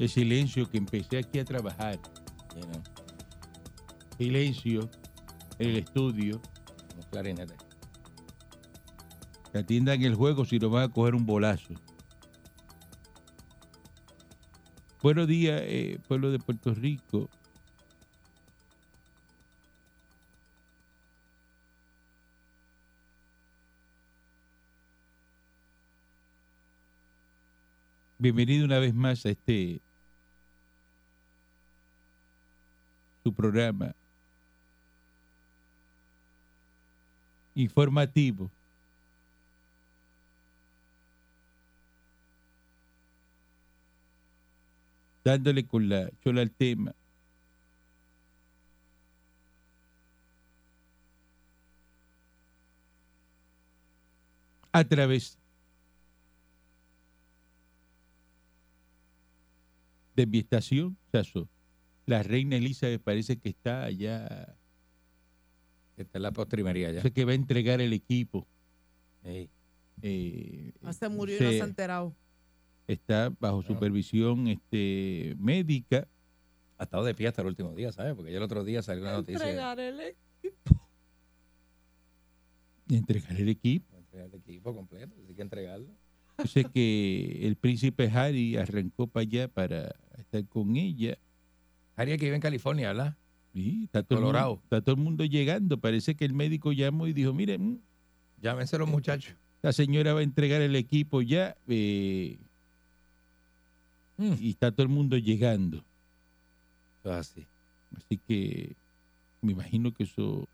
El silencio que empecé aquí a trabajar. you know. Silencio en el estudio. Como clarinete. Que atiendan el juego si no van a coger un bolazo. Buenos días, eh, pueblo de Puerto Rico. Bienvenido una vez más a este su programa informativo. Dándole con la chola al tema. A través de mi estación, Sazo. La reina Elizabeth parece que está allá, Esta es la postrimería ya. sé que va a entregar el equipo. Ey. eh, Ah, se murió y no se- se ha enterado. está bajo supervisión este, médica. Ha estado de pie hasta el último día, ¿sabes? Porque ya el otro día salió una noticia. Entregar el e- y entregar el equipo. Entregar el equipo completo, así que entregarlo. Yo sé que el príncipe Harry arrancó para allá para estar con ella. Haría que vive en California, ¿verdad? Y está todo, el Colorado. mundo, está todo el mundo llegando. Parece que el médico llamó y dijo, miren, mm, Llámense los muchachos. la señora va a entregar el equipo ya eh, Mm. y está todo el mundo llegando. Eso es así. Así que me imagino que eso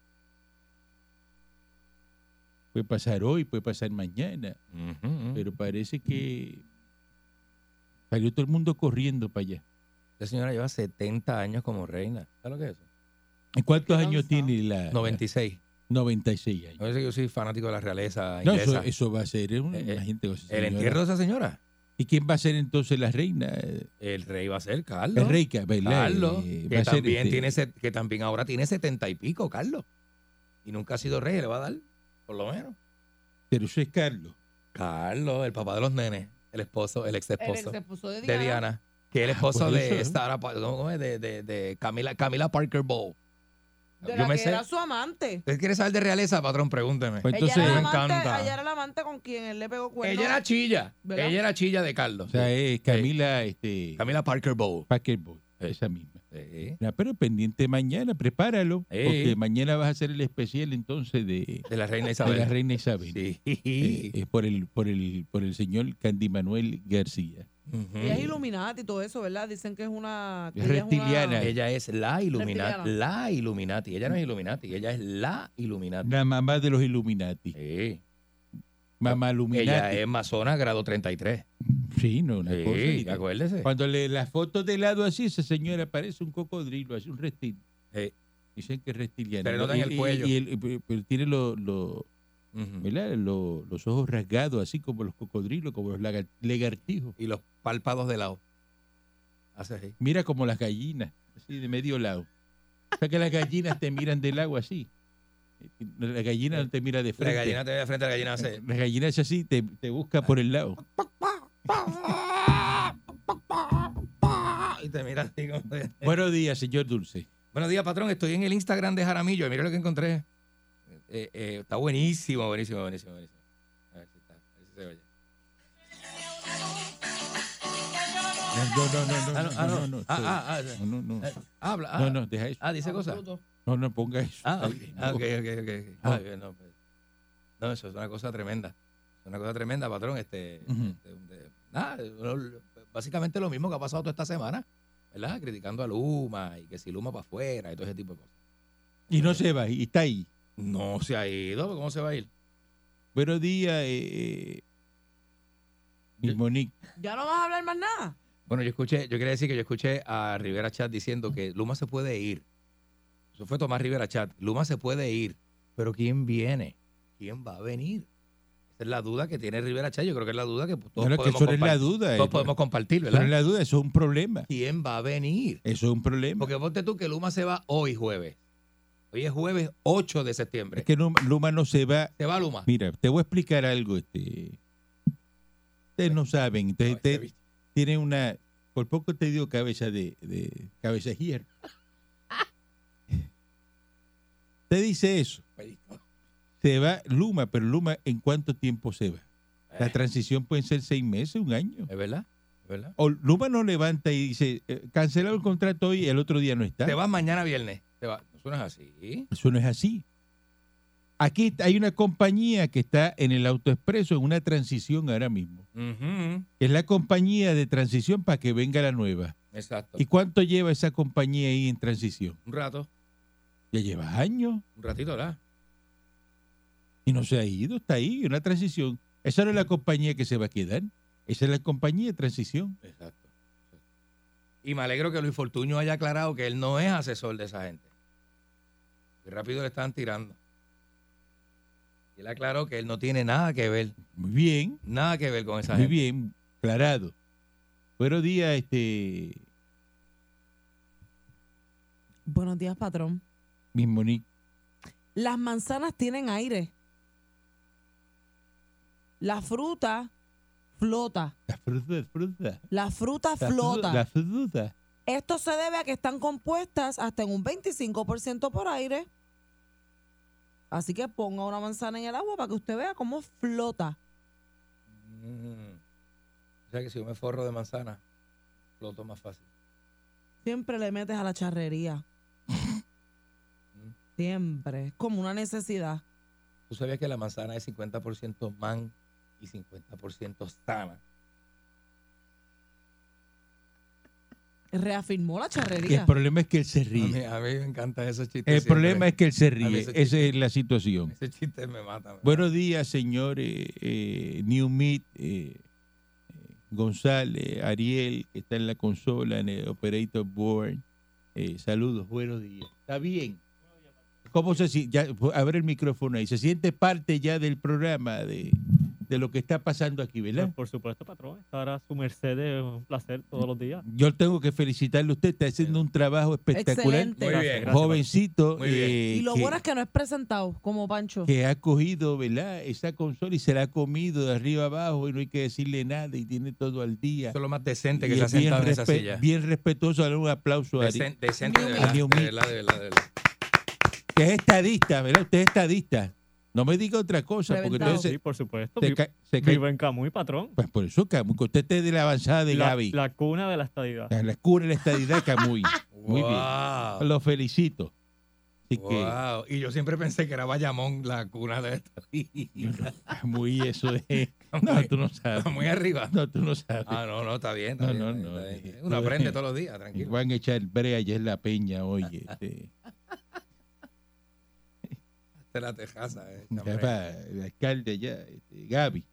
puede pasar hoy, puede pasar mañana, pero parece que salió todo el mundo corriendo para allá. Esta señora lleva 70 años como reina. ¿Sabes lo que es eso? ¿Y ¿Cuántos años tiene la? 96. 96 años. No sé yo soy fanático de la realeza No, eso, va a ser un, Eh, eh, esa el señora. entierro de esa señora. ¿Y quién va a ser entonces la reina? El rey va a ser Carlos. El rey, ¿verdad? Carlos, Eh, que también, este- tiene, que también ahora tiene 70 y pico, Carlos. Y nunca ha sido rey, le va a dar, por lo menos. Pero eso es Carlos. Carlos, el papá de los nenes, el esposo, el ex El esposo ex esposo de de Diana. Que es el esposo de eso. Sarah, Pa- ¿cómo es? De, de, de Camila, Camila Parker Bowl. De Yo la me que sé. era su amante. ¿Usted quiere saber de realeza, patrón? Pregúnteme. Pues ella, entonces, era me la amante encanta. ella era la amante con quien él le pegó cuernos. Ella era chilla. ¿Verdad? Ella era chilla de Carlos. o sea, es Camila, este, Camila Parker Bowl. Parker Sí. esa misma. Sí. Pero pendiente mañana, prepáralo, Sí. porque mañana vas a hacer el especial entonces de, De la reina de Isabel. la reina Isabel. Sí. Eh, eh, por el por el por el señor Candy Manuel García. Ella es Illuminati y todo eso, ¿verdad? Dicen que es una... que Es ella una- reptiliana. Ella es la Illuminati. Reptiliana. La Illuminati. Ella no es Illuminati. Ella es la Illuminati. La mamá de los Illuminati. Sí. Mamá Illuminati. Ella es masona grado 33. Sí, no, una Sí, cosa. acuérdese. Cuando le la foto de lado así, esa señora parece un cocodrilo, así un reptil. Sí. Dicen que es reptiliana. Le nota en el y- cuello. y pero- pero tiene lo- lo- ¿verdad? Lo- los ojos rasgados, así como los cocodrilos, como los lagar- lagartijos. Y los párpados de lado. Así. Mira como las gallinas, así de medio lado. O sea que las gallinas te miran del agua así. La gallina no te mira de La frente. gallina te ve de frente, la gallina hace. La gallina es así, te, te busca por el lado. Y te mira así como. Buenos días, señor Dulce. Buenos días, patrón. Estoy en el Instagram de Jaramillo. Mira lo que encontré. Eh, eh, está buenísimo, buenísimo, buenísimo, buenísimo. A ver si está. A ver si se oye. No, no, no, no, Ah, no, ah, no, no. no, no, Ah, no, no, no. Eh, Habla. ah. No, no, deja eso. Ah, dice cosas. No, no ponga eso. Ah, ok, Ay, ah, no. ok, ok, ok. ok. Ah, bien, no, pues. No, eso es una cosa tremenda. Es una cosa tremenda, patrón. Este, este, de- nada, lo- básicamente lo mismo que ha pasado toda esta semana, ¿verdad? Criticando a Luma y que si Luma para afuera y todo ese tipo de cosas. Y no se va, y está ahí. No se ha ido, ¿cómo se va a ir? Buenos días, eh, eh, mi Monique. ¿Ya no vas a hablar más nada? Bueno, yo escuché, yo quería decir que yo escuché a Rivera Chat diciendo que Luma se puede ir. Eso fue Tomás Rivera Chat. Luma se puede ir, pero ¿quién viene? ¿Quién va a venir? Esa es la duda que tiene Rivera Chat. Yo creo que es la duda que todos, Bueno, que podemos, eso es la duda. todos eh, podemos compartir, eso no es ¿verdad? la duda, eso es un problema. ¿Quién va a venir? Eso es un problema. Porque ponte tú que Luma se va hoy jueves. Hoy es jueves 8 de septiembre. Es que Luma, Luma no se va. ¿Se va Luma? Mira, te voy a explicar algo. Este. Ustedes no saben. Entonces, No, ese usted bicho. tiene una. Por poco te dio cabeza de, de cabeza de hierro. Te dice eso. Se va Luma, pero Luma, ¿en cuánto tiempo se va? La Eh, transición puede ser seis meses, un año. ¿Es verdad? ¿Es verdad? O Luma no levanta y dice, eh, cancelado el contrato hoy y el otro día no está. Te vas mañana viernes. Eso no es así. Eso no es así. Aquí hay una compañía que está en el autoexpreso en una transición ahora mismo. Es la compañía de transición para que venga la nueva. Exacto. ¿Y cuánto lleva esa compañía ahí en transición? Un rato, Ya lleva años un ratito, ¿verdad? y no se ha ido, está ahí, una transición. Esa no es la compañía que se va a quedar. Esa es la compañía de transición. Exacto. Y me alegro que Luis Fortuño haya aclarado que él no es asesor de esa gente. Y rápido le están tirando. Y él aclaró que él no tiene nada que ver, Muy bien, nada que ver con esa muy gente. bien, aclarado. Buenos días, este, Buenos días, patrón. mi Monique. Las manzanas tienen aire. La fruta flota. La fruta, fruta. La fruta La flota. fruta. La fruta. Esto se debe a que están compuestas hasta en un 25% por aire. Así que ponga una manzana en el agua para que usted vea cómo flota. Mm. O sea que si yo me forro de manzana, floto más fácil. Siempre le metes a la charrería. Siempre. Es como una necesidad. ¿Tú sabías que la manzana es 50% man y 50% sana? Reafirmó la charrería. el problema es que él se A mí, ríe. a mí me encanta esos chistes. El siempre. problema es que él se ríe. ese Esa chiste- es la situación. Ese chiste me mata. me Buenos días, señores. Eh, New Meat, eh, González, Ariel, que está en la consola, en el Operator Board. Eh, saludos, buenos días. ¿Está bien? ¿Cómo se siente? Abre el micrófono ahí. ¿Se siente parte ya del programa, de, de lo que está pasando aquí, Pues, verdad? por supuesto, patrón. Estar a su merced es un placer todos los días. Yo tengo que felicitarle a usted. Está haciendo un trabajo espectacular. Excelente. Muy bien. Gracias, Jovencito. Muy bien. eh, Y lo que- bueno es que no es presentado como Pancho. que ha cogido, ¿verdad? Esa consola y se la ha comido de arriba abajo y no hay que decirle nada y tiene todo al día. Eso es lo más decente Y que se ha sentado en esa silla. bien respetuoso, darle un aplauso a decente de New verdad, Meat. de verdad, de verdad, de verdad. que es estadista, ¿verdad? Usted es estadista. No me diga otra cosa, porque entonces Sí, por supuesto. se, Vi- ca- se cae- Vivo en Camuy, patrón. Pues por eso, Camuy, que usted es de la avanzada de La, Gaby. la cuna de la estadidad. La, cura de la estadidad, Camuy. Muy bien. Wow. Lo felicito. Así que, Wow. Y yo siempre pensé que era Bayamón la cuna de esto. Camuy, eso es. No, tú no sabes. Muy arriba. No, tú no sabes. Ah, no, no, está bien. Está No, bien, no, está no, bien, está bien. eh, Uno no, aprende eh, todos los días, tranquilo. Van a echar brea allá en la peña, oye. Este, Es la tejaza. Eh, Ya el alcalde allá, este, Gaby.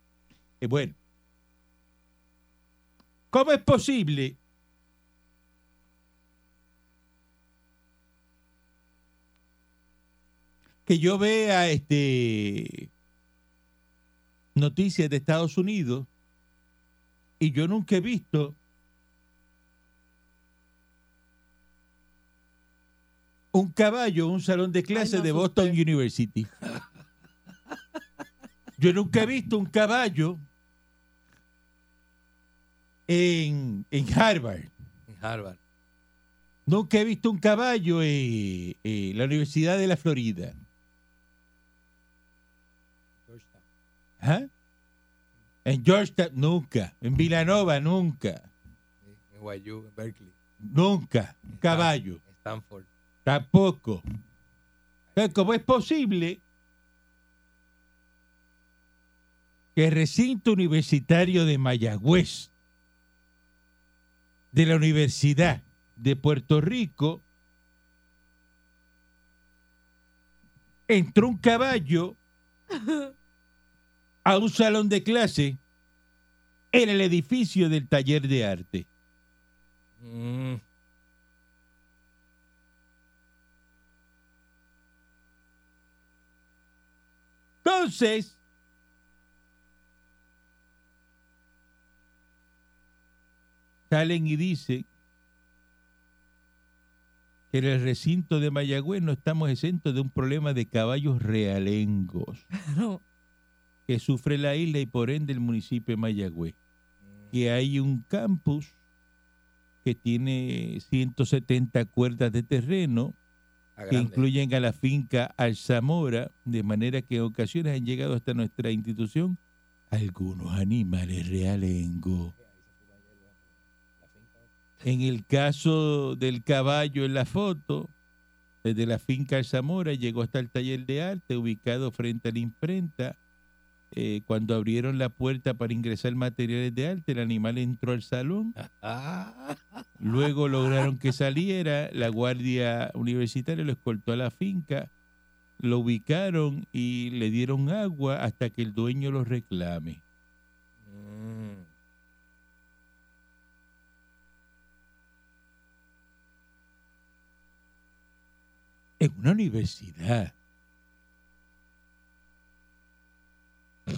Eh, bueno, ¿cómo es posible que yo vea este noticias de Estados Unidos y yo nunca he visto un caballo en un salón de clase de. Boston University? Yo nunca he visto un caballo en, en Harvard. En Harvard. Nunca he visto un caballo en, en la Universidad de la Florida. ¿Ah? En Georgetown, nunca. En Villanova, nunca. En Guayú, en Berkeley. Nunca. Un caballo. En Stanford. Tampoco. ¿Cómo es posible que el recinto universitario de Mayagüez, de la Universidad de Puerto Rico, entró un caballo a un salón de clase en el edificio del taller de arte? Mm, Entonces, salen y dicen que en el recinto de Mayagüez no estamos exentos de un problema de caballos realengos No. que sufre la isla y por ende el municipio de Mayagüez. Que hay un campus que tiene 170 cuerdas de terreno que incluyen a la finca Alzamora, de manera que en ocasiones han llegado hasta nuestra institución algunos animales realengos. En el caso del caballo en la foto, desde la finca Alzamora llegó hasta el taller de arte ubicado frente a la imprenta. Eh, cuando abrieron la puerta para ingresar materiales de arte, el animal entró al salón Luego lograron que saliera, la guardia universitaria lo escoltó a la finca, lo ubicaron y le dieron agua hasta que el dueño lo reclame. mm. En una universidad, Una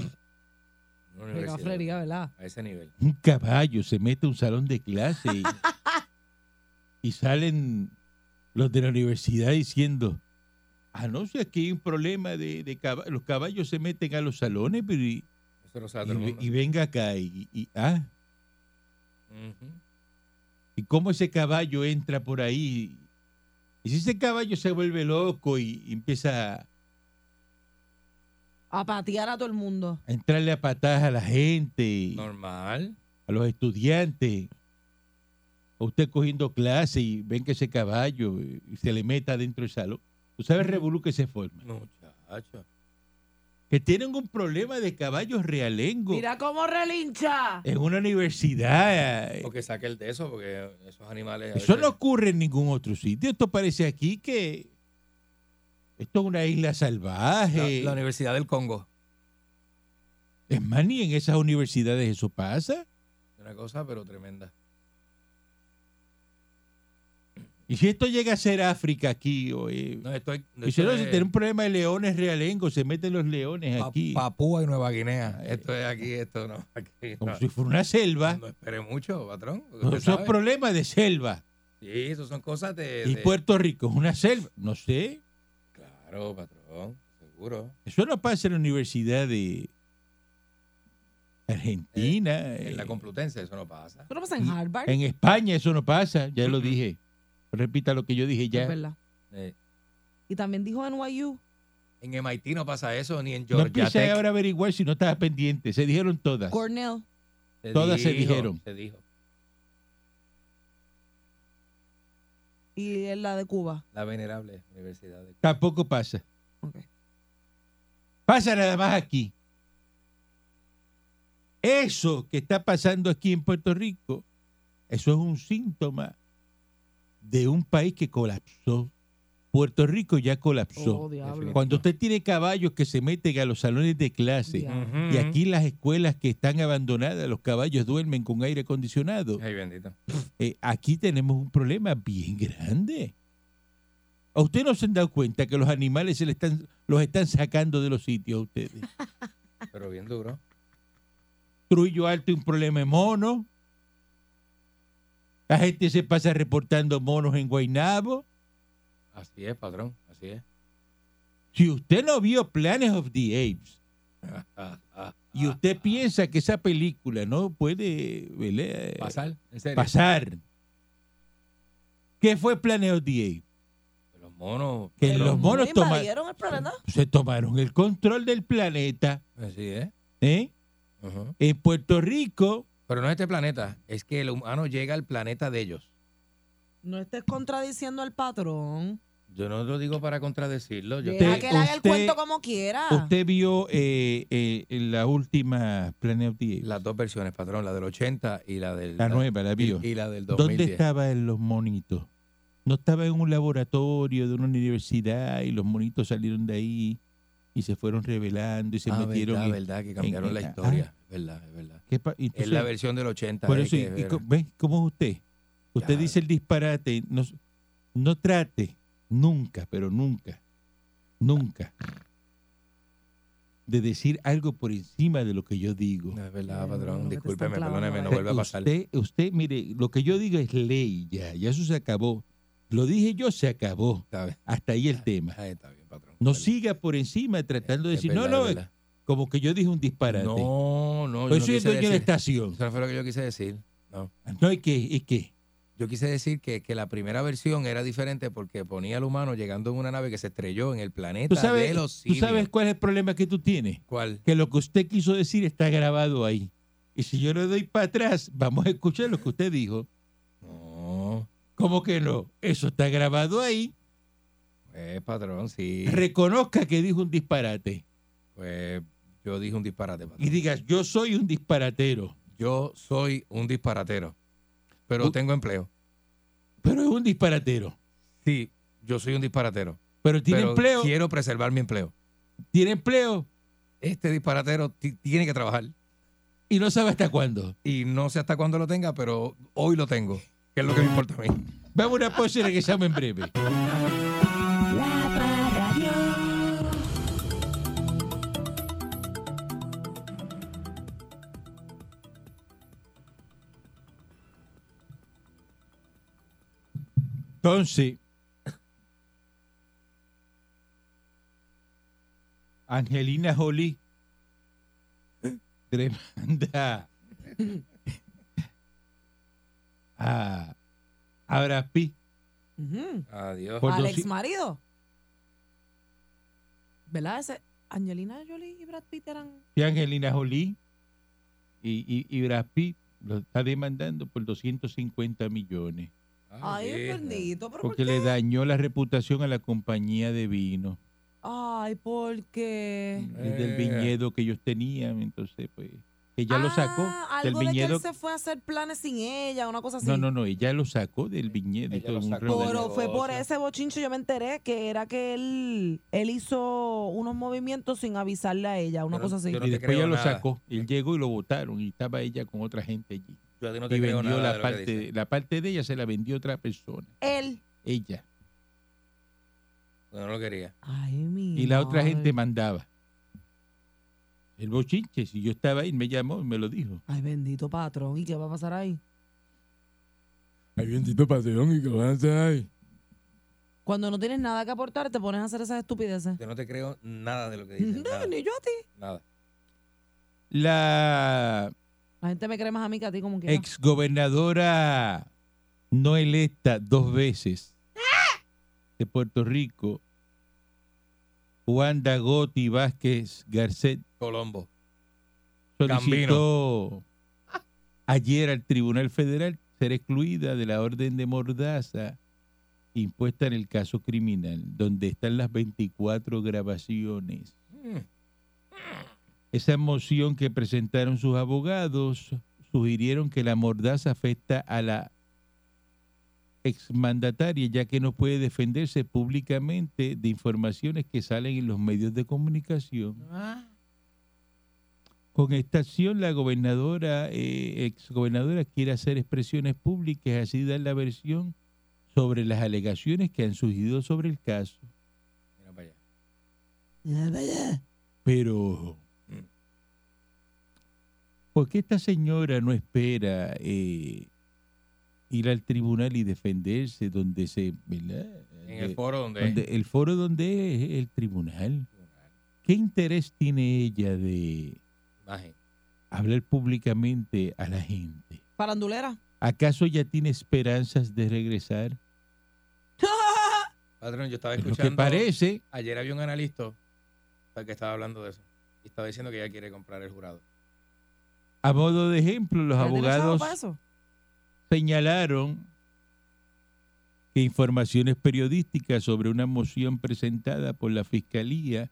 Qué universidad, cafrería, ¿verdad? A ese nivel. un caballo se mete a un salón de clase y, y salen los de la universidad diciendo, ah, no sé, aquí hay un problema de, de los caballos se meten a los salones, pero y, Eso lo sabe y- todo el mundo. y venga acá y, y- ah. ¿Y cómo ese caballo entra por ahí? Y si ese caballo se vuelve loco y, y empieza a, A patear a todo el mundo. a entrarle a patadas a la gente, Normal. a los estudiantes, o usted cogiendo clase y ven que ese caballo eh, se le meta dentro del salón. ¿Tú sabes el revolú que se forma? Muchacho. Que tienen un problema de caballos realengos Mira cómo relincha. en una universidad. eh, Porque saque el de eso, porque esos animales. a Eso veces- no ocurre en ningún otro sitio. Esto parece aquí que esto es una isla la, salvaje. la Universidad del Congo. Es más, ni en esas universidades eso pasa. Una cosa, pero tremenda. Y si esto llega a ser África aquí, o, eh, No, esto es, y si no, si tiene un problema de leones realengos, se meten los leones aquí, Papúa y Nueva Guinea. Esto es aquí, esto no. Aquí, como no. si fuera una selva. No espere mucho, patrón. No, sabe. problemas de selva. Sí, eso son cosas de. Y de- Puerto Rico es una selva. No sé. Claro, patrón, seguro. Eso no pasa en la Universidad de Argentina. En la eh, Complutense eso no pasa. ¿Eso no pasa en Harvard? en España eso no pasa. Ya lo dije. Repita lo que yo dije Es ya. verdad. Eh, Y también dijo NYU. en MIT no pasa eso, ni en No Georgia empiece Tech. ahora a averiguar si no estaba pendiente. Se dijeron todas. Cornell. Se todas se dijeron. Se dijo. Y en la de Cuba. La venerable Universidad de Tampoco pasa. Pasa nada más aquí. Eso que está pasando aquí en Puerto Rico, eso es un síntoma de un país que colapsó. Puerto Rico ya colapsó. Oh. Cuando usted tiene caballos que se meten a los salones de clase Diablo. y aquí las escuelas que están abandonadas, los caballos duermen con aire acondicionado, Ay, bendito. eh, aquí tenemos un problema bien grande. ¿A ustedes no se han dado cuenta que los animales se le están, los están sacando de los sitios a ustedes? Pero bien duro. Trujillo Alto un problema de monos. La gente se pasa reportando monos en Guaynabo. Así es, patrón. Así es. Si usted no vio Planet of the Apes y usted piensa que esa película no puede ¿verdad? pasar, en serio. pasar, ¿qué fue Planet of the Apes? Los monos. Que pero- los monos invadieron el planeta? se tomaron el control del planeta. Así es. ¿eh? En Puerto Rico, Pero no es este planeta, es que el humano llega al planeta de ellos. No estés contradiciendo al patrón. Yo no lo digo para contradecirlo. Yo Deja que él haga el usted- cuento como quiera. usted vio eh, eh, la última Planet of the Apes. las dos versiones, patrón, la del 80 y la del La nueva, la vio. y, y la del 2010. ¿Dónde estaban los monitos? No estaba en un laboratorio de una universidad y los monitos salieron de ahí y se fueron revelando y se ah, metieron. verdad, en- verdad, que cambiaron en- la ah. historia. Es verdad, es verdad. ¿Qué pa- Es entonces, la versión del 80. por eh, eso, que y- y era- co- ¿ves cómo es usted? Usted dice el disparate, no, no trate nunca, pero nunca, nunca, de decir algo por encima de lo que yo digo. No, es verdad, patrón. Discúlpeme, perdóneme, no vuelve a pasar. Usted, usted, mire, lo que yo digo es ley ya, ya eso se acabó. Lo dije yo, se acabó. Está bien. Hasta ahí el tema. Ahí está bien, patrón. No siga por encima tratando de Es decir, no, verdad, no, es como que yo dije un disparate. No, no, yo pues no soy el dueño de la estación. Eso no fue lo que yo quise decir. No. No, ¿y qué? ¿Y qué? Yo quise decir que, que la primera versión era diferente porque ponía al humano llegando en una nave que se estrelló en el planeta ¿Tú sabes, de los ¿Tú sabes cuál es el problema que tú tienes? ¿Cuál? Que lo que usted quiso decir está grabado ahí. Y si yo le doy para atrás, vamos a escuchar lo que usted dijo. No, ¿Cómo que no? Eso está grabado ahí. pues patrón, sí. Reconozca que dijo un disparate. Pues yo dije un disparate, patrón. Y digas, yo soy un disparatero. Yo soy un disparatero, pero U- tengo empleo. Pero es un disparatero. Sí, yo soy un disparatero. Pero tiene pero empleo. Quiero preservar mi empleo. Tiene empleo. Este disparatero ti- tiene que trabajar. Y no sabe hasta cuándo. Y no sé hasta cuándo lo tenga, pero hoy lo tengo, que es lo que me importa a mí. Vamos a una pausa y regresamos en breve. Entonces, Angelina Jolie, tremenda. Ah, a Brad Pitt. Adiós. Por Al ex marido. ¿Verdad? Ese, Angelina Jolie y Brad Pitt eran. y Angelina Jolie y, y, y Brad Pitt lo está demandando por 250 millones Ay, es bendito. ¿pero por porque qué? le dañó la reputación a la compañía de vino Ay, porque. desde el Eh. viñedo que ellos tenían. Entonces, pues, ella lo sacó Ah, del algo de que viñedo. él se fue a hacer planes sin ella, una cosa así. No, no, no, ella lo sacó del viñedo. Ella lo sacó del Pero fue por ese bochincho yo me enteré que era que él, él hizo unos movimientos sin avisarle a ella, una cosa así. no y después ella lo sacó. Él llegó y lo votaron y estaba ella con otra gente allí. No te y creo vendió nada de la parte, dices. la parte de ella se la vendió otra persona. Él. Ella. No lo quería. Ay, mi. Y la otra madre. gente mandaba. El bochinche, si yo estaba ahí, me llamó y me lo dijo. Ay, bendito patrón. ¿Y qué va a pasar ahí? Ay, bendito patrón, ¿y qué van a hacer ahí? Cuando no tienes nada que aportar, te pones a hacer esas estupideces. Yo no te creo nada de lo que dices. No, nada, ni yo a ti. nada. La La gente me cree más a mí que a ti, como quiera. exgobernadora no electa dos veces de Puerto Rico, Wanda Gotti Vázquez Garcet, Colombo. solicitó ayer al Tribunal Federal ser excluida de la orden de mordaza impuesta en el caso criminal, donde están las 24 grabaciones. Mm. Esa moción que presentaron sus abogados sugirieron que la mordaza afecta a la exmandataria, ya que no puede defenderse públicamente de informaciones que salen en los medios de comunicación. Con esta acción, la gobernadora, eh, exgobernadora, quiere hacer expresiones públicas, así dar la versión sobre las alegaciones que han surgido sobre el caso. Mira para allá. Pero. ¿Por qué esta señora no espera eh, ir al tribunal y defenderse donde se... ¿verdad? En el foro donde. donde- el foro donde es el tribunal. ¿Qué interés tiene ella de Imagen. hablar públicamente a la gente? Farandulera. ¿Acaso ya tiene esperanzas de regresar? Patrón, yo estaba Lo que escuchando. parece, Ayer había un analista que estaba hablando de eso. Y estaba diciendo que ella quiere comprar el jurado. A modo de ejemplo, los ¿Ya tiene chavo abogados señalaron que informaciones periodísticas sobre una moción presentada por la Fiscalía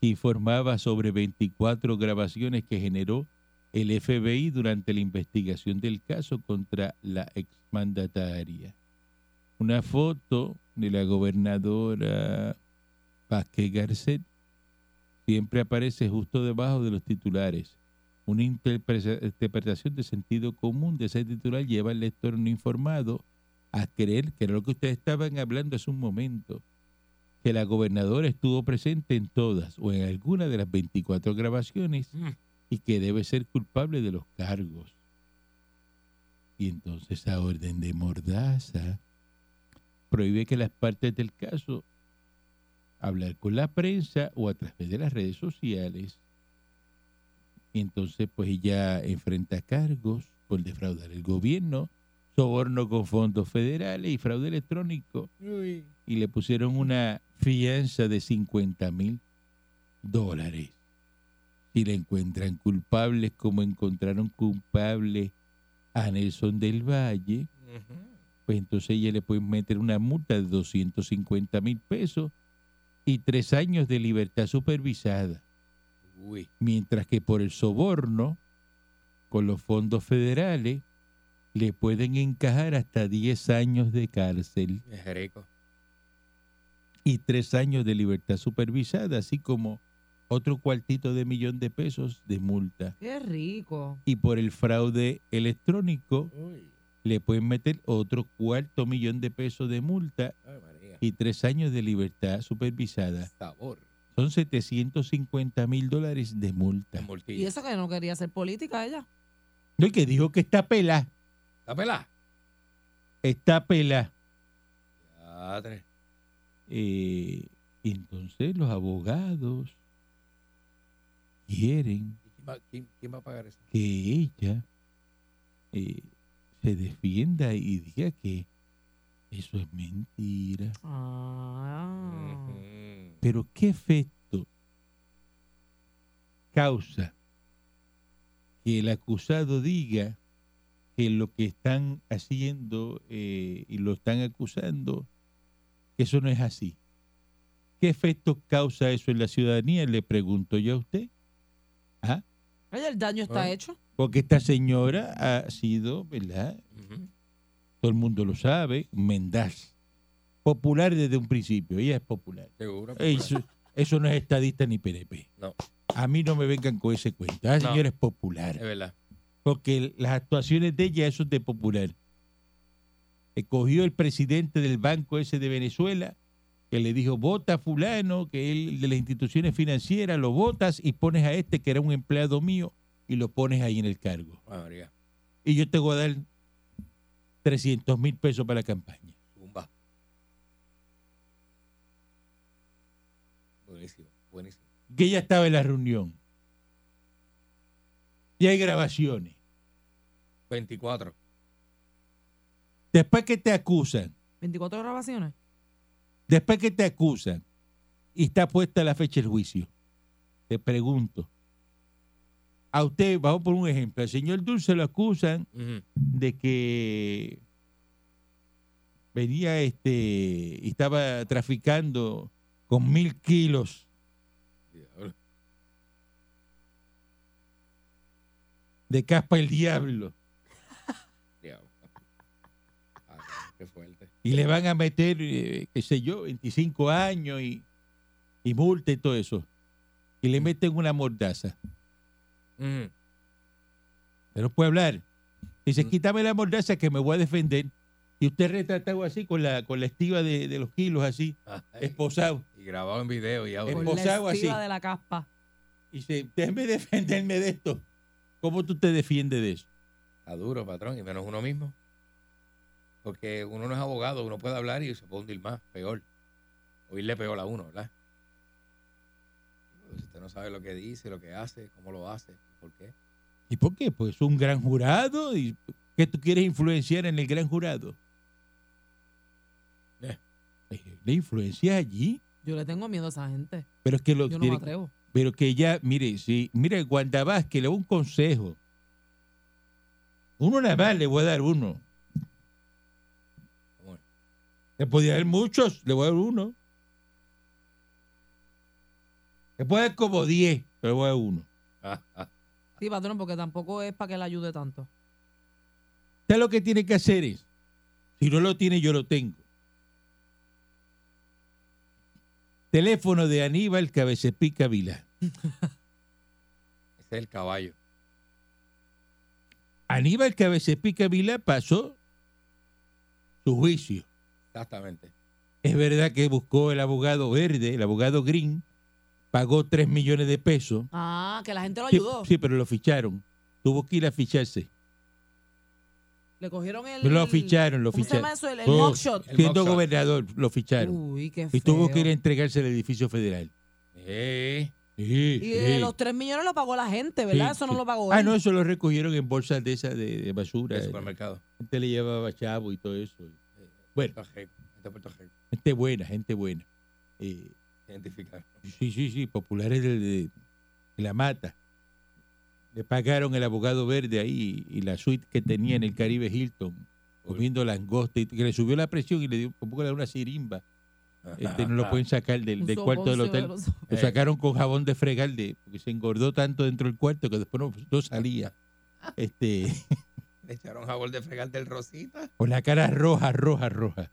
que informaba sobre 24 grabaciones que generó el FBI durante la investigación del caso contra la exmandataria. Una foto de la gobernadora Vázquez Garcet siempre aparece justo debajo de los titulares. Una interpreta- interpretación de sentido común de ese titular lleva al lector no informado a creer que era lo que ustedes estaban hablando hace un momento, que la gobernadora estuvo presente en todas o en alguna de las 24 grabaciones Mm. y que debe ser culpable de los cargos. Y entonces esa orden de mordaza prohíbe que las partes del caso hablar con la prensa o a través de las redes sociales. Y entonces pues ella enfrenta cargos por defraudar el gobierno, soborno con fondos federales y fraude electrónico. Y le pusieron una fianza de 50 mil dólares. Si la encuentran culpables como encontraron culpable a Nelson del Valle, pues entonces ella le pueden meter una multa de 250 mil pesos y tres años de libertad supervisada. Uy. Mientras que por el soborno, con los fondos federales, le pueden encajar hasta 10 años de cárcel Es rico. y tres años de libertad supervisada, así como otro cuartito de millón de pesos de multa. Qué rico. Y por el fraude electrónico, Uy. le pueden meter otro cuarto millón de pesos de multa Ay, y tres años de libertad supervisada. Sabor. Son 750 mil dólares de multa. Y eso que no quería hacer política ella. No, y que dijo que está pelada. ¿Está pelada? Está tres. Eh, y entonces los abogados quieren ¿Y ¿Quién va, quién- quién va a pagar eso? que ella eh, se defienda y diga que eso es mentira. Ah. Pero ¿qué efecto causa que el acusado diga que lo que están haciendo eh, y lo están acusando, que eso no es así? ¿Qué efecto causa eso en la ciudadanía? Le pregunto yo a usted. ¿Ah? El daño está Ah. hecho. Porque esta señora ha sido, ¿verdad? Todo el mundo lo sabe, mendaz. Popular desde un principio, ella es popular. Seguro. Eso, eso no es estadista ni PNP. No. A mí no me vengan con ese cuento. La No. señora es Es popular. verdad. Porque las actuaciones de ella, eso es de popular. Cogió el presidente del banco ese de Venezuela, que le dijo, vota a fulano, que él de las instituciones financieras, lo votas y pones a este que era un empleado mío y lo pones ahí en el cargo. María. Y yo te voy a dar 300 mil pesos para la campaña. Zumba. Buenísimo. Buenísimo. que ella estaba en la reunión. Y hay grabaciones. 24. Después que te acusan, 24 grabaciones. después que te acusan y está puesta la fecha del juicio, te pregunto, a usted, vamos por un ejemplo, al señor Dulce lo acusan de que venía este y estaba traficando con mil kilos Diablo. de caspa el diablo Diablo. Ah, qué fuerte. y le van a meter, eh, qué sé yo, 25 años y, y multa y todo eso. Y le meten una mordaza. Ujú. Usted no puede hablar. Dice, Mm. quítame la mordaza que me voy a defender. Y usted retratado así, con la, con la estiva de, de los kilos así, Ay, esposado. y grabado en video y. Por Esposado la estiva así. de la caspa. Y dice, déjeme defenderme de esto. ¿Cómo tú te defiendes de eso? Está duro, patrón, y menos uno mismo. Porque uno no es abogado, uno puede hablar y se puede hundir más, peor. Oírle peor a uno, ¿verdad? Si usted no sabe lo que dice, lo que hace, cómo lo hace, por qué. ¿Y por qué? Pues un gran jurado. ¿Y qué tú quieres influenciar en el gran jurado? Eh. Eh, La influencia allí. Yo le tengo miedo a esa gente. Pero es que lo Yo no me atrevo. Pero que ella, mire, si, mire, Wanda Vázquez, le doy un consejo. Uno nada más le voy a dar uno. Le podía dar muchos, le voy a dar uno. Puedo dar como 10, pero a dar uno. Sí, patrón, porque tampoco es para que le ayude tanto. Usted lo que tiene que hacer es, si no lo tiene, yo lo tengo. Teléfono de Aníbal Cabecepica Vila. ese es el caballo. Aníbal Cabecepica Vila pasó su juicio. Exactamente. Es verdad que buscó el abogado verde, el abogado green, pagó 3 millones de pesos. Ah, que la gente lo ayudó. sí, pero lo ficharon. Tuvo que ir a ficharse. Le cogieron el. Lo ficharon, lo ¿Cómo se llama ficharon. eso? El, el Oh, mugshot. El Siendo mugshot. gobernador, lo ficharon. Uy, qué y tuvo que feo. ir a entregarse al edificio federal. Sí. Sí, Y sí. eh, los 3 millones lo pagó la gente, ¿verdad? Sí, Eso no sí. lo pagó Ah, él. no, eso lo recogieron en bolsas de esas de, de basura. Del La supermercado. gente le llevaba chavo y todo eso. Bueno. De Puerto Rico. gente buena, gente buena. Eh, Identificar. sí, sí, sí, populares de, de- de la mata. Le pagaron el abogado verde ahí y la suite que tenía en el Caribe Hilton, comiendo langosta, y que le subió la presión y le dio un poco de una sirimba. Este, no lo pueden sacar del, del cuarto del hotel. Lo Eh. sacaron con jabón de fregar de, porque se engordó tanto dentro del cuarto que después no, no salía. Este, Le echaron jabón de fregar del Rosita. con la cara roja, roja, roja.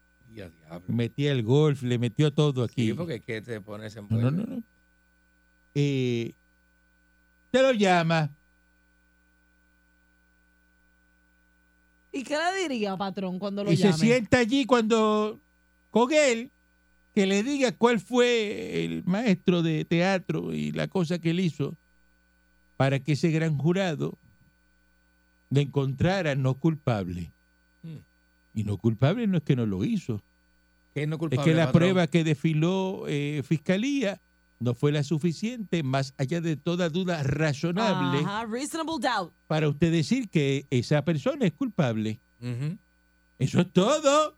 Metía el golf, le metió todo aquí. Sí, porque es que te pones en No, no, no. no. Eh, te lo llama. ¿Y qué le diría, patrón, cuando lo y llame? se sienta allí cuando con él que le diga cuál fue el maestro de teatro y la cosa que él hizo para que ese gran jurado le encontrara no culpable. Y no culpable no es que no lo hizo, ¿Qué es no es culpable, que la patrón? prueba que desfiló eh, fiscalía no fue la suficiente, más allá de toda duda razonable, Ajá, reasonable doubt. para usted decir que esa persona es culpable. Eso es todo.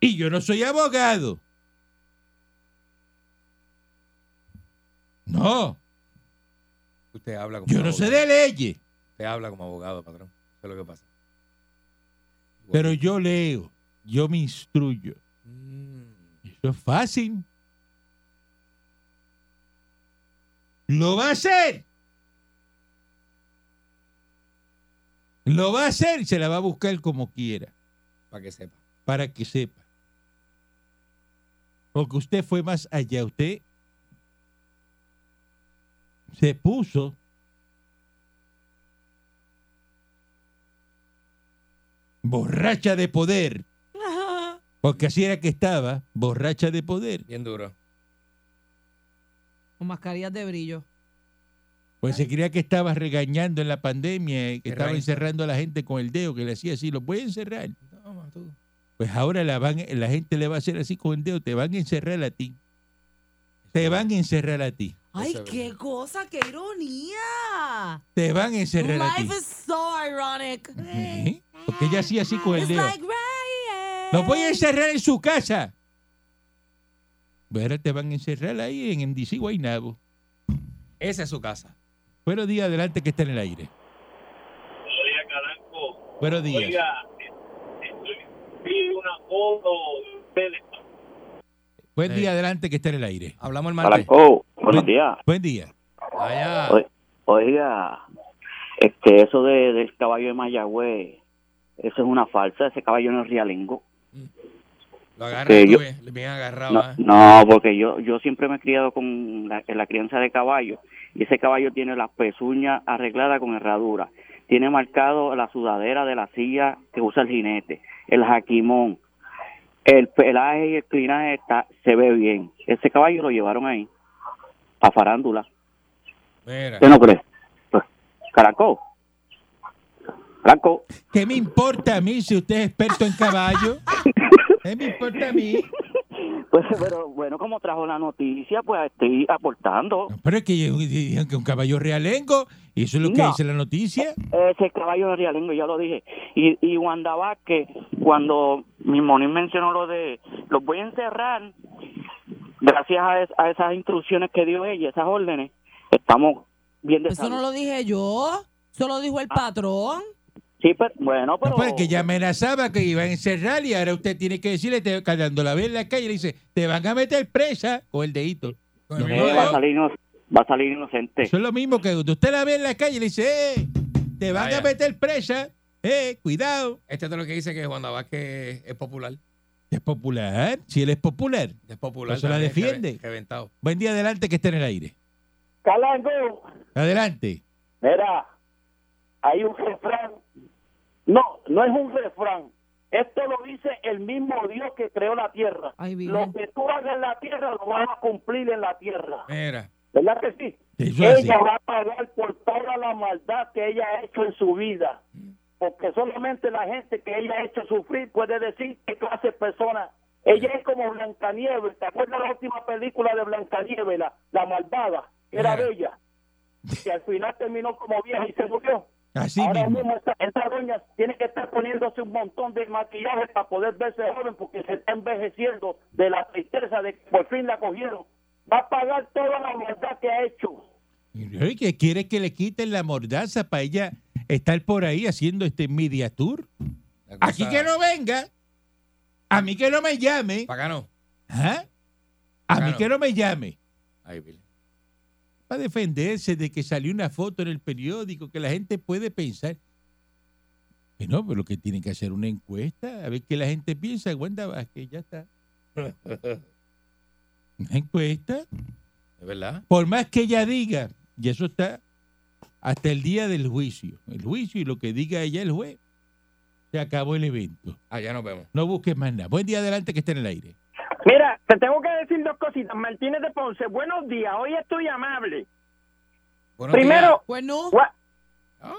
Y yo no soy abogado. No, Usted habla como yo no sé de leyes, Usted habla como abogado, patrón. Eso es lo que pasa. Pero yo leo, yo me instruyo. Mm. Eso es fácil. Lo va a hacer. Lo va a hacer y se la va a buscar como quiera, Para que sepa. para que sepa. Porque usted fue más allá, usted se puso borracha de poder, Ajá. porque así era que estaba, borracha de poder. Bien duro. Con mascarillas de brillo. Pues se creía que estaba regañando en la pandemia, y que Qué estaba raíz. encerrando a la gente con el dedo, que le hacía así, lo voy a encerrar. Toma, tú. Pues ahora la, van, la gente le va a hacer así con el dedo, te van a encerrar a ti. Te van a encerrar a ti. Ay, qué cosa, qué ironía. Te van a encerrar a ti. Life is so ironic. ¿Eh? Porque ella hacía así con el It's dedo. like Ryan. Lo voy a encerrar en su casa. Ahora te van a encerrar ahí en MDC Guaynabo. Esa es su casa. Buenos días, adelante que está en el aire. Oiga, Calanco, Buenos días. oiga, vi una foto de ustedes. Buen día, adelante que está en el aire. Hablamos el martes. Calanco, buenos días. Buen día. Allá. Oiga, este, eso de, del caballo de Mayagüez, eso es una falsa, ese caballo no es realengo. Lo agarra que tú, yo- eh, bien agarrado. No, ¿eh? no, porque yo yo siempre me he criado con la crianza de caballo y ese caballo tiene las pezuñas arregladas con herradura. Tiene marcado la sudadera de la silla que usa el jinete, el jaquimón. El pelaje y el clinaje está, se ve bien. Ese caballo lo llevaron ahí, a farándula. Mira. ¿Usted no cree? Pues, Caracol. Caracol. ¿Qué me importa a mí si usted es experto en caballo? ¿Qué me importa a mí? Pues, pero bueno, como trajo la noticia, pues estoy aportando. No, pero es que dijeron que un caballo realengo, y eso es lo que No. dice la noticia. Ese caballo realengo, ya lo dije. Y, y Wanda Vázquez, cuando mi Moni mencionó lo de, los voy a encerrar, gracias a, es- a esas instrucciones que dio ella, esas órdenes, estamos bien de Eso no lo dije yo. Eso lo dijo el patrón. Sí, pero, bueno, No, pero... pues que ya amenazaba que iba a encerrar y ahora usted tiene que decirle, te, cuando la ve en la calle, le dice, te van a meter presa con el dedito. No, Eh, va, a salir, va a salir inocente. Eso es lo mismo que cuando usted la ve en la calle, le dice, eh, te van Vaya. a meter presa, eh, cuidado. Este es lo que dice que Juan Vázquez es popular. Es popular, si él es popular. Es popular. Pues se la defiende. reven- Reventado. Buen día, adelante que esté en el aire. Calanco, Adelante. mira, hay un refrán. No, no es un refrán, Esto lo dice el mismo Dios que creó la tierra. Ay. Lo que tú hagas en la tierra lo vas a cumplir en la tierra. Mira. ¿Verdad que sí? Eso así. ella va a pagar por toda la maldad que ella ha hecho en su vida. Porque solamente la gente que ella ha hecho sufrir puede decir qué clase de persona. Ella es como Blancanieves. ¿Te acuerdas la última película de Blancanieves, la, la malvada? Era Mira. bella. Que al final terminó como vieja y se murió. Así Ahora mismo. mismo esta, esta doña tiene que estar poniéndose un montón de maquillaje para poder verse joven porque se está envejeciendo de la tristeza de que por fin la cogieron. Va a pagar toda la maldad que ha hecho. ¿Y ¿Qué quiere que le quiten la mordaza para ella estar por ahí haciendo este media tour? Aquí que no venga. A mí que no me llame. Bacano. ¿Ah? A mí que no me llame. Ahí, Billy. Para defenderse de que salió una foto en el periódico que la gente puede pensar. Que no, pero lo que tienen que hacer una encuesta, a ver qué la gente piensa. Wanda Vázquez, ya está. Una encuesta. ¿Es verdad? Por más que ella diga, y eso está hasta el día del juicio. El juicio y lo que diga ella el juez. Se acabó el evento. Ah, ya nos vemos. No busques más nada. Buen día adelante que esté en el aire. Mira, te tengo que decir dos cositas. Martínez de Ponce, buenos días. Hoy estoy amable. Buenos Primero, Bueno, gua- días.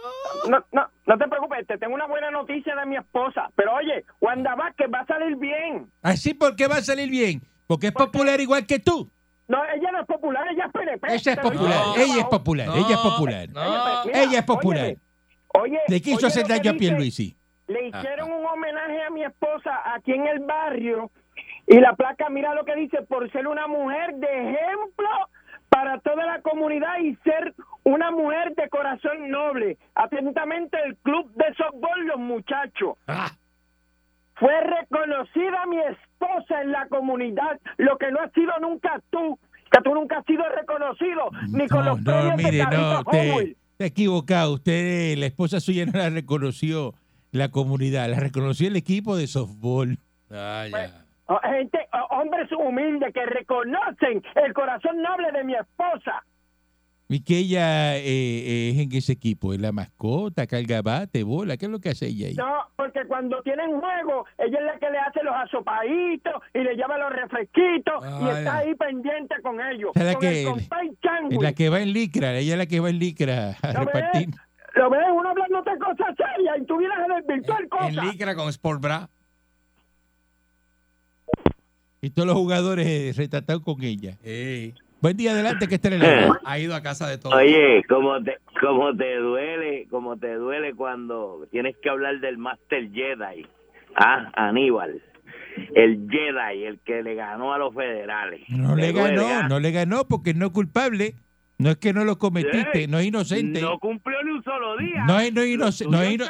no, no, no te preocupes, te tengo una buena noticia de mi esposa. Pero oye, Wanda Vázquez va a salir bien. Así porque va a salir bien. Porque es popular igual que tú. No, ella no es popular, ella es PNP. Ella es popular. Ella es popular. No, ella es popular. no. Mira, Ella es popular. Oye, Le quiso oye hacer daño a Pierluisi. Le hicieron un homenaje a mi esposa aquí en el barrio y la placa, mira lo que dice, por ser una mujer de ejemplo para toda la comunidad y ser una mujer de corazón noble. Atentamente el club de softball Los Muchachos. Ah, Fue reconocida mi esposa en la comunidad, lo que no ha sido nunca tú, que tú nunca has sido reconocido, ni con No, los no, premios de mire, no, Howell. está equivocado. Usted, la esposa suya no la reconoció la comunidad, la reconoció el equipo de softball. ah, ya. Oh, gente, oh, hombres humildes que reconocen el corazón noble de mi esposa. Y que ella eh, eh, es en ese equipo, es la mascota, carga bate, bola, ¿qué es lo que hace ella ahí? No, porque cuando tienen juego, ella es la que le hace los asopaditos y le lleva los refresquitos y Ah, está ahí pendiente con ellos. Es la con que- el la que va en licra, ella es la que va en licra a ¿Lo ves? repartir. Lo ves, uno hablándote cosas serias y tú vienes a desvirtuar En cosas. licra con Sport Bra. Y todos los jugadores eh, retratados con ella. Ey. Buen día adelante que esté en el aire. Ha ido a casa de todos. Oye, como te, como te duele, como te duele cuando tienes que hablar del Master Jedi, ah, Aníbal, el Jedi, el que le ganó a los federales. No le ganó, ¿ah? no le ganó porque no es culpable. No es que no lo cometiste, no es inocente. No cumplió ni un solo día. No es, no es inoce- Los no ino-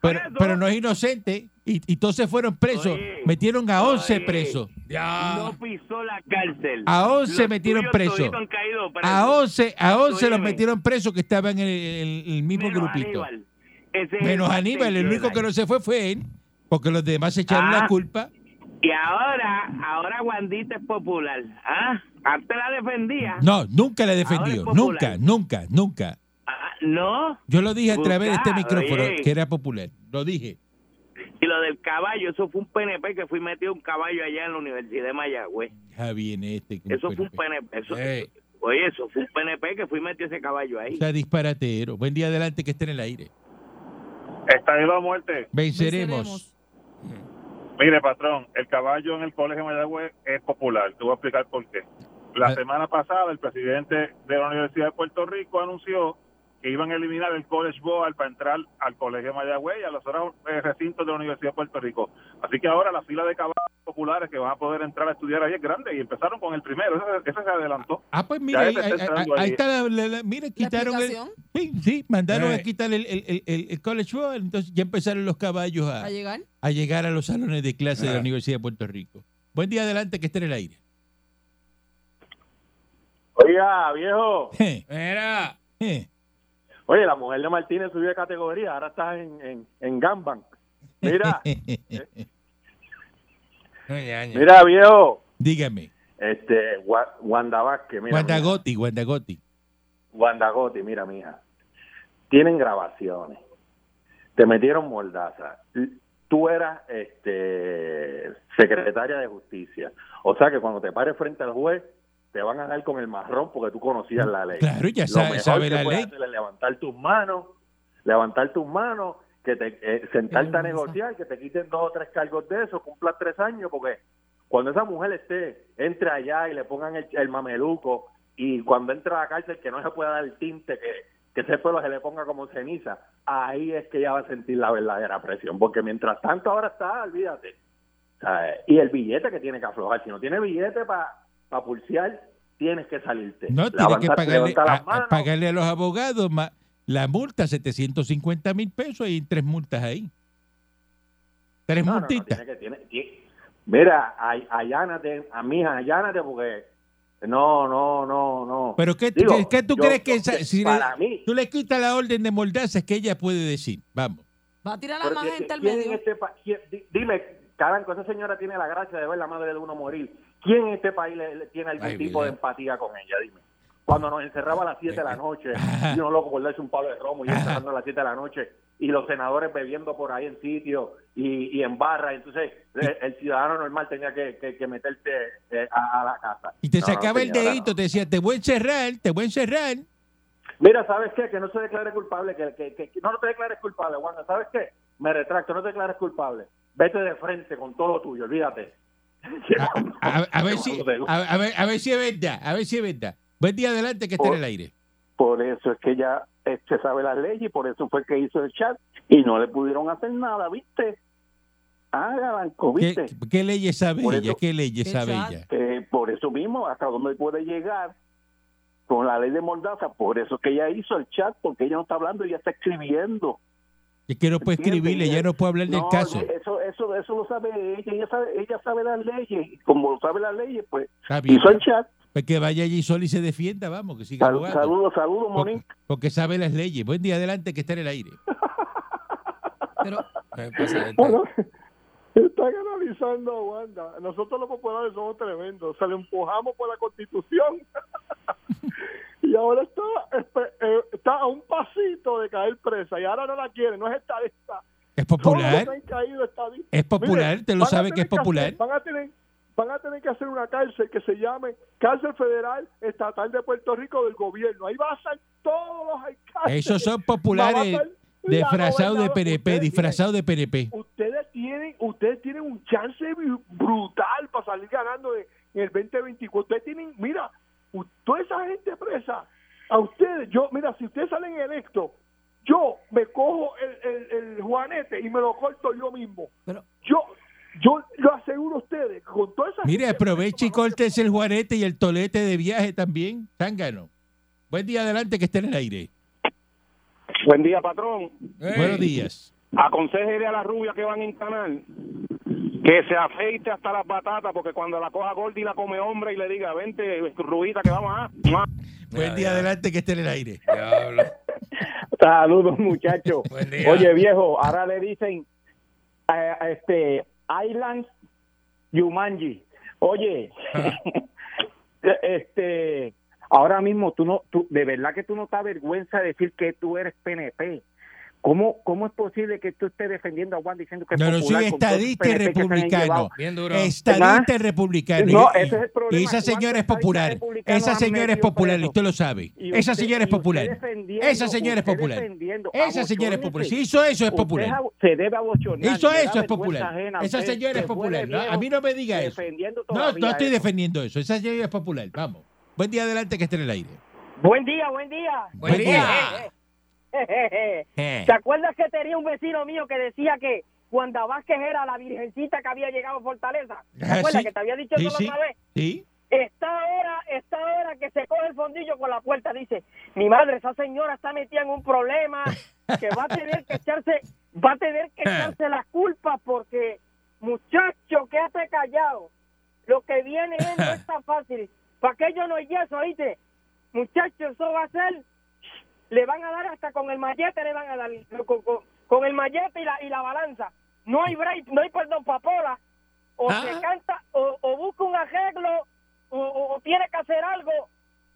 pero, pero no es inocente. Y, y todos se fueron presos. Oye, metieron a 11 oye. presos. Ya. No pisó la cárcel. A 11 Los metieron presos. caído. A 11, a 11 los metieron presos que estaban en el, el- el mismo Menos grupito. Aníbal. Ese es Menos Aníbal, el único que no se fue fue él. Porque los demás se echaron Ah. la culpa. Y ahora, ahora Wandita es popular. ¿Ah? Antes la defendía. No, nunca la he defendido. Nunca, nunca, nunca. Ah, no. Yo lo dije a través de este micrófono oye. que era popular. Lo dije. Y lo del caballo, eso fue un PNP que fui metido un caballo allá en la Universidad de Mayagüez. Ya viene este. Eso fue un PNP. Eso. Oye, eso fue un PNP que fui metido ese caballo ahí. Sea, disparatero. Buen día adelante que esté en el aire. Está ido a muerte. Venceremos. Mire, patrón, el caballo en el colegio de Mayagüez es popular. Te voy a explicar por qué. La Ah. semana pasada, el presidente de la Universidad de Puerto Rico anunció que iban a eliminar el College Board para entrar al colegio Mayagüez y a los otros eh, recintos de la Universidad de Puerto Rico. Así que ahora la fila de caballos populares que van a poder entrar a estudiar ahí es grande y empezaron con el primero. Ese, ese se adelantó. Ah, pues mira, ahí, ahí- ahí ahí. está la, la- la- mira, quitaron el, sí, sí, mandaron Eh. a quitar el, el, el- college board, entonces ya empezaron los caballos a, ¿A llegar? a llegar a los salones de clase de la Ah. Universidad de Puerto Rico. Buen día adelante que esté en el aire. Oiga, viejo. Mira. je. Oye, la mujer de Martínez subió de categoría. Ahora está en, en, en Gamban. Mira, mira, viejo. Dígame, Este, Wa- Wanda Vázquez, mira. mira. Guandagoti, Guandagoti. Wandagotti, mira, mija. Tienen grabaciones. Te metieron mordaza. Tú eras este, secretaria de justicia. O sea que cuando te pares frente al juez, te van a dar con el marrón porque tú conocías la ley. Claro, ya Lo sabe- la ley. es levantar tus manos, levantar tus manos, que te eh, sentarte a negociar, que te quiten dos o tres cargos de eso, cumplas tres años, porque cuando esa mujer esté, entre allá y le pongan el, el mameluco, y cuando entra a la cárcel que no se pueda dar el tinte, que, que ese pelo se le ponga como ceniza, ahí es que ella va a sentir la verdadera presión, porque mientras tanto ahora está, olvídate. Sea, y el billete que tiene que aflojar, si no tiene billete para pulsear, tienes que salirte. No, tiene que pagarle a, a manos. pagarle a los abogados ma- la multa, 750 mil pesos, y tres multas ahí. Tres No, no, no, multitas. tiene que- tiene- ti- mira, ay- allánate, a mi hija, allánate porque no, no, no, no. Pero ¿qué, Digo, qué- qué tú yo- crees que esa- si le- para mí, tú le quitas la orden de mordaza es que ella puede decir? Vamos. Va a tirar la pero más gente al ¿quién en medio. este pa- quién- di- dime, Caranco, esa señora tiene la gracia de ver la madre de uno morir. ¿Quién en este país le, le tiene algún Ay, tipo de empatía con ella? Dime. Cuando nos encerraba a las 7 de la noche, y uno loco por darse un palo de romo y encerrando a las 7 de la noche, y los senadores bebiendo por ahí en sitio y, y en barra, entonces el, el ciudadano normal tenía que, que, que meterse eh, a, a la casa. Y te No, no, sacaba el dedito, te decía, te voy a encerrar, te voy a encerrar. Mira, ¿sabes qué? Que no se declare culpable, que, que, que- que no te declares culpable, Wanda. ¿Sabes qué? Me retracto, no te declares culpable. Vete de frente con todo lo tuyo, olvídate. A, a ver si, a, ver, a ver si es verdad, a ver si es verdad. Buen día adelante que esté en el aire. Por eso es que ella este, sabe las leyes y por eso fue que hizo el chat y no le pudieron hacer nada, ¿viste? Ah, ¿Qué, ¿viste? qué leyes sabe Por ella? eso- ¿Qué leyes ¿Qué sabe ella? Eh, por eso mismo, hasta dónde puede llegar con la ley de Mordaza, por eso es que ella hizo el chat, porque ella no está hablando, ella está escribiendo. Es que no puede escribirle, ya no puede hablar del No, caso. Eso, eso, eso lo sabe ella, ella sabe, ella sabe las leyes, y como sabe las leyes, pues Está bien. hizo el chat. Pues que vaya allí sola y se defienda, vamos, que siga Sal- jugando. Saludos, saludos, Porque, Monique. porque sabe las leyes. Buen día adelante que está en el aire. Bueno, están analizando a Wanda. Nosotros los populares somos tremendos. Se lo empujamos por la constitución. y ahora está, eh, está a un pasito de caer presa. Y ahora no la quiere, no es estadista. Es popular. caído. Es popular, Mire, te lo sabe que es popular. hacer- van, a tener, van a tener que hacer una cárcel que se llame Cárcel Federal Estatal de Puerto Rico del Gobierno. Ahí va a estar todos los alcaldes. Esos son populares disfrazados de. PNP, Ustedes disfrazados de PNP. ustedes tienen ustedes tienen un chance bru- brutal para salir ganando en, en el 2024 ustedes tienen mira toda esa gente presa a ustedes yo mira si ustedes salen electos yo me cojo el, el, el juanete y me lo corto yo mismo yo yo lo aseguro a ustedes que con toda esa Mire, aproveche y córtese el juanete y el tolete de viaje también. Zángano. Buen día adelante que esté en el aire. Buen día, patrón. Buenos días. Aconsejele a la rubia que van en canal que se afeite hasta las batatas, porque cuando la coja gorda y la come hombre y le diga, vente, rubita, que vamos a... Buen día adelante que esté en el aire. Saludos, muchachos. Oye, viejo, ahora le dicen eh, este Island Yumanji. Oye, este ahora mismo tú no tú de verdad que tú no te avergüenza decir que tú eres PNP. ¿Cómo, ¿Cómo es posible que tú estés defendiendo a Juan diciendo que es No, no, soy estadista y republicano. llevado? Bien duro. Estadista y republicano. No, ese es el problema. Y esa señora es ¿Cuántos popular. Esa señora es popular, y usted lo sabe. Esa señora es popular. Esa señora es popular. Esa señora es popular. Si hizo eso es popular. se debe abochornar. Hizo eso es popular. Esa señora es popular. a mí no me diga eso. No, no estoy defendiendo eso. Esa señora es popular. Vamos. Buen día adelante que esté en el aire. Buen día, buen día. Buen día. ¿Te acuerdas que tenía un vecino mío que decía que Wanda Vázquez era la virgencita que había llegado a Fortaleza? ¿Te Ah, acuerdas sí. que te había dicho eso sí. la otra vez? Sí. Está ahora, está ahora que se coge el fondillo con la puerta. Dice, mi madre, esa señora está metida en un problema que va a tener que echarse, va a tener que echarse las culpas porque, muchacho, quédate callado. Lo que viene es no está fácil. ¿Para qué yo no hay eso, oíste? Muchacho, eso va a ser, le van a dar hasta con el mallete, le van a dar, con, con- con el mallete y la, y la balanza. No hay break, no hay perdón papola. O Ah. se canta, o, o busca un arreglo, o, o- o tiene que hacer algo,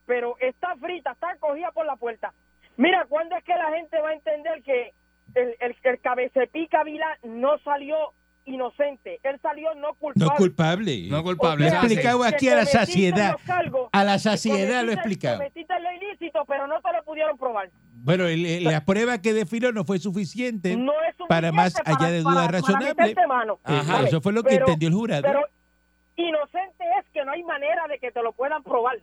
pero está frita, está cogida por la puerta. Mira, ¿cuándo es que la gente va a entender que el, el, el cabecepica Vila no salió inocente, él salió no culpable. No culpable. No culpable. Lo he explicado aquí a la saciedad. cargos, A la saciedad lo he explicado. Cometiste lo ilícito, pero no te lo pudieron probar. Bueno, el- el- la prueba que desfiló no fue suficiente No es para más allá de para- duda para razonable. meterte mano. Ajá, ¿sabes? eso fue lo que Pero- entendió el jurado. Pero inocente es que no hay manera de que te lo puedan probar.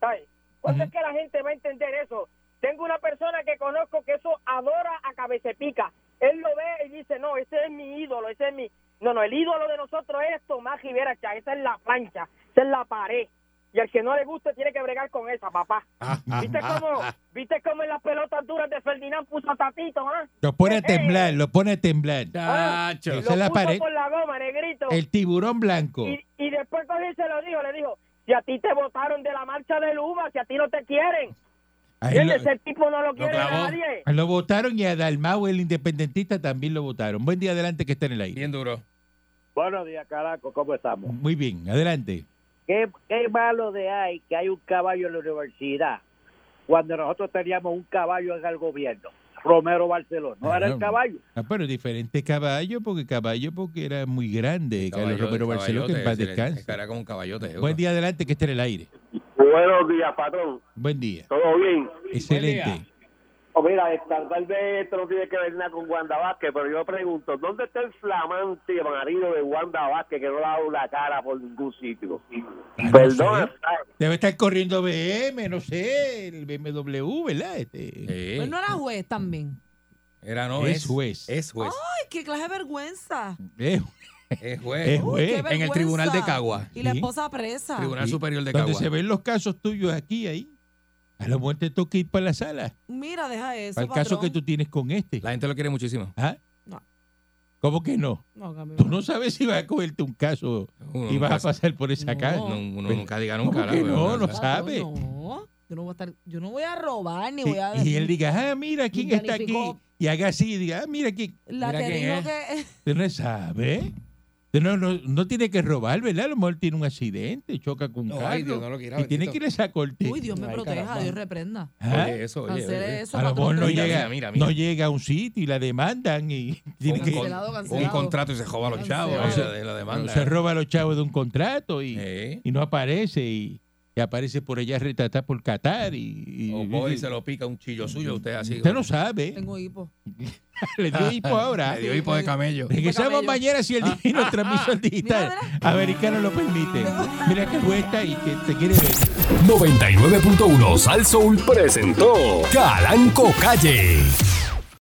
¿sabes? ¿Cuándo es que la gente va a entender eso? Tengo una persona que conozco que eso adora a Cabecepica. Él lo ve y dice, no, ese es mi ídolo, ese es mi... No, no, el ídolo de nosotros es Tomás Rivera Chá, esa es la plancha, esa es la pared. Y al que no le guste tiene que bregar con esa, papá. ¿Viste cómo, ¿Viste cómo en las pelotas duras de Ferdinand puso a Tatito, ah? Lo pone a Eh, eh, temblar, lo pone a temblar. ah, Esa lo es la puso pared. por la goma, negrito. El tiburón blanco. Y, y después cogió y se lo dijo, le dijo, si a ti te votaron de la marcha de Luma, si a ti no te quieren. Lo- ese tipo no lo quiere clavó. nadie. Lo votaron y a Dalmau, el independentista, también lo votaron. Buen día adelante que está en el aire. Bien duro. Buenos días, caraco, ¿cómo estamos? Muy bien, adelante. ¿Qué, qué malo de hay que hay un caballo en la universidad cuando nosotros teníamos un caballo en el gobierno? Romero Barceló, no era el caballo. Ah, pero diferente caballo, porque caballo porque era muy grande. Carlos Caballo- Romero Barceló, que en paz descanse. Era como un caballote. Buen día adelante que esté en el aire. Buenos días, patrón. Buen día. ¿Todo bien? Excelente. Oh, mira, tal vez esto no tiene que ver nada con Wanda Vázquez, pero yo pregunto, ¿dónde está el flamante marido de Wanda Vázquez que no le ha dado la cara por ningún sitio? Ah, no sé. Debe estar corriendo BM, no sé, el BMW, ¿verdad? Este, Pues no era juez también. Era no, Es es, juez. Es juez. Ay, qué clase de vergüenza. Eh, Es juez. Es juez. en el tribunal de Cagua. Y la Sí. esposa presa. Tribunal Sí. Superior de donde Cagua. se ven los casos tuyos aquí, ahí. A lo mejor te toca ir para la sala. Mira, deja eso. Para el caso que tú tienes con este. La gente lo quiere muchísimo. ¿Ah? No. ¿Cómo que no? No, Camilo. Tú no sabes si vas a cogerte un caso Uno y vas a pasar por esa No. casa. Uno, uno Pero, nunca diga ¿cómo nunca. que ¿verdad? no? No Pero- sabe. No, yo no voy a estar, yo no voy a robar ni voy a y él diga, ah, mira quién está aquí. Y haga así, y diga, ah, mira quién. la mira que quién dijo es. que Usted no sabe. No, no, no tiene que robar, ¿verdad? A lo mejor tiene un accidente, choca con un No, carro. ay, Dios, no lo quiera, y tiene que ir a esa corte. Uy, Dios me Ay, proteja, caramba. Dios reprenda. ¿Ah? Oye, eso, oye, Cancele oye. eso, A lo mejor no llega, mira, mira. no llega a un sitio y la demandan y tiene Un, que, con- Cancelado, un cancelado. contrato y se joda a los chavos. Cancelado. oye, de la demanda. se roba a los chavos de un contrato y, Eh. y no aparece y, y aparece por allá retratada por Qatar y, y- O coge y se lo pica un chillo suyo, usted así. usted no sabe. Tengo hipo. Le dio hipo ahora. Le dio hipo de camello. Regresamos mañana si el divino transmisor digital americano lo permite. Mira que vuelta y que te quiere ver. 99.1 Sal Soul presentó Calanco Calle.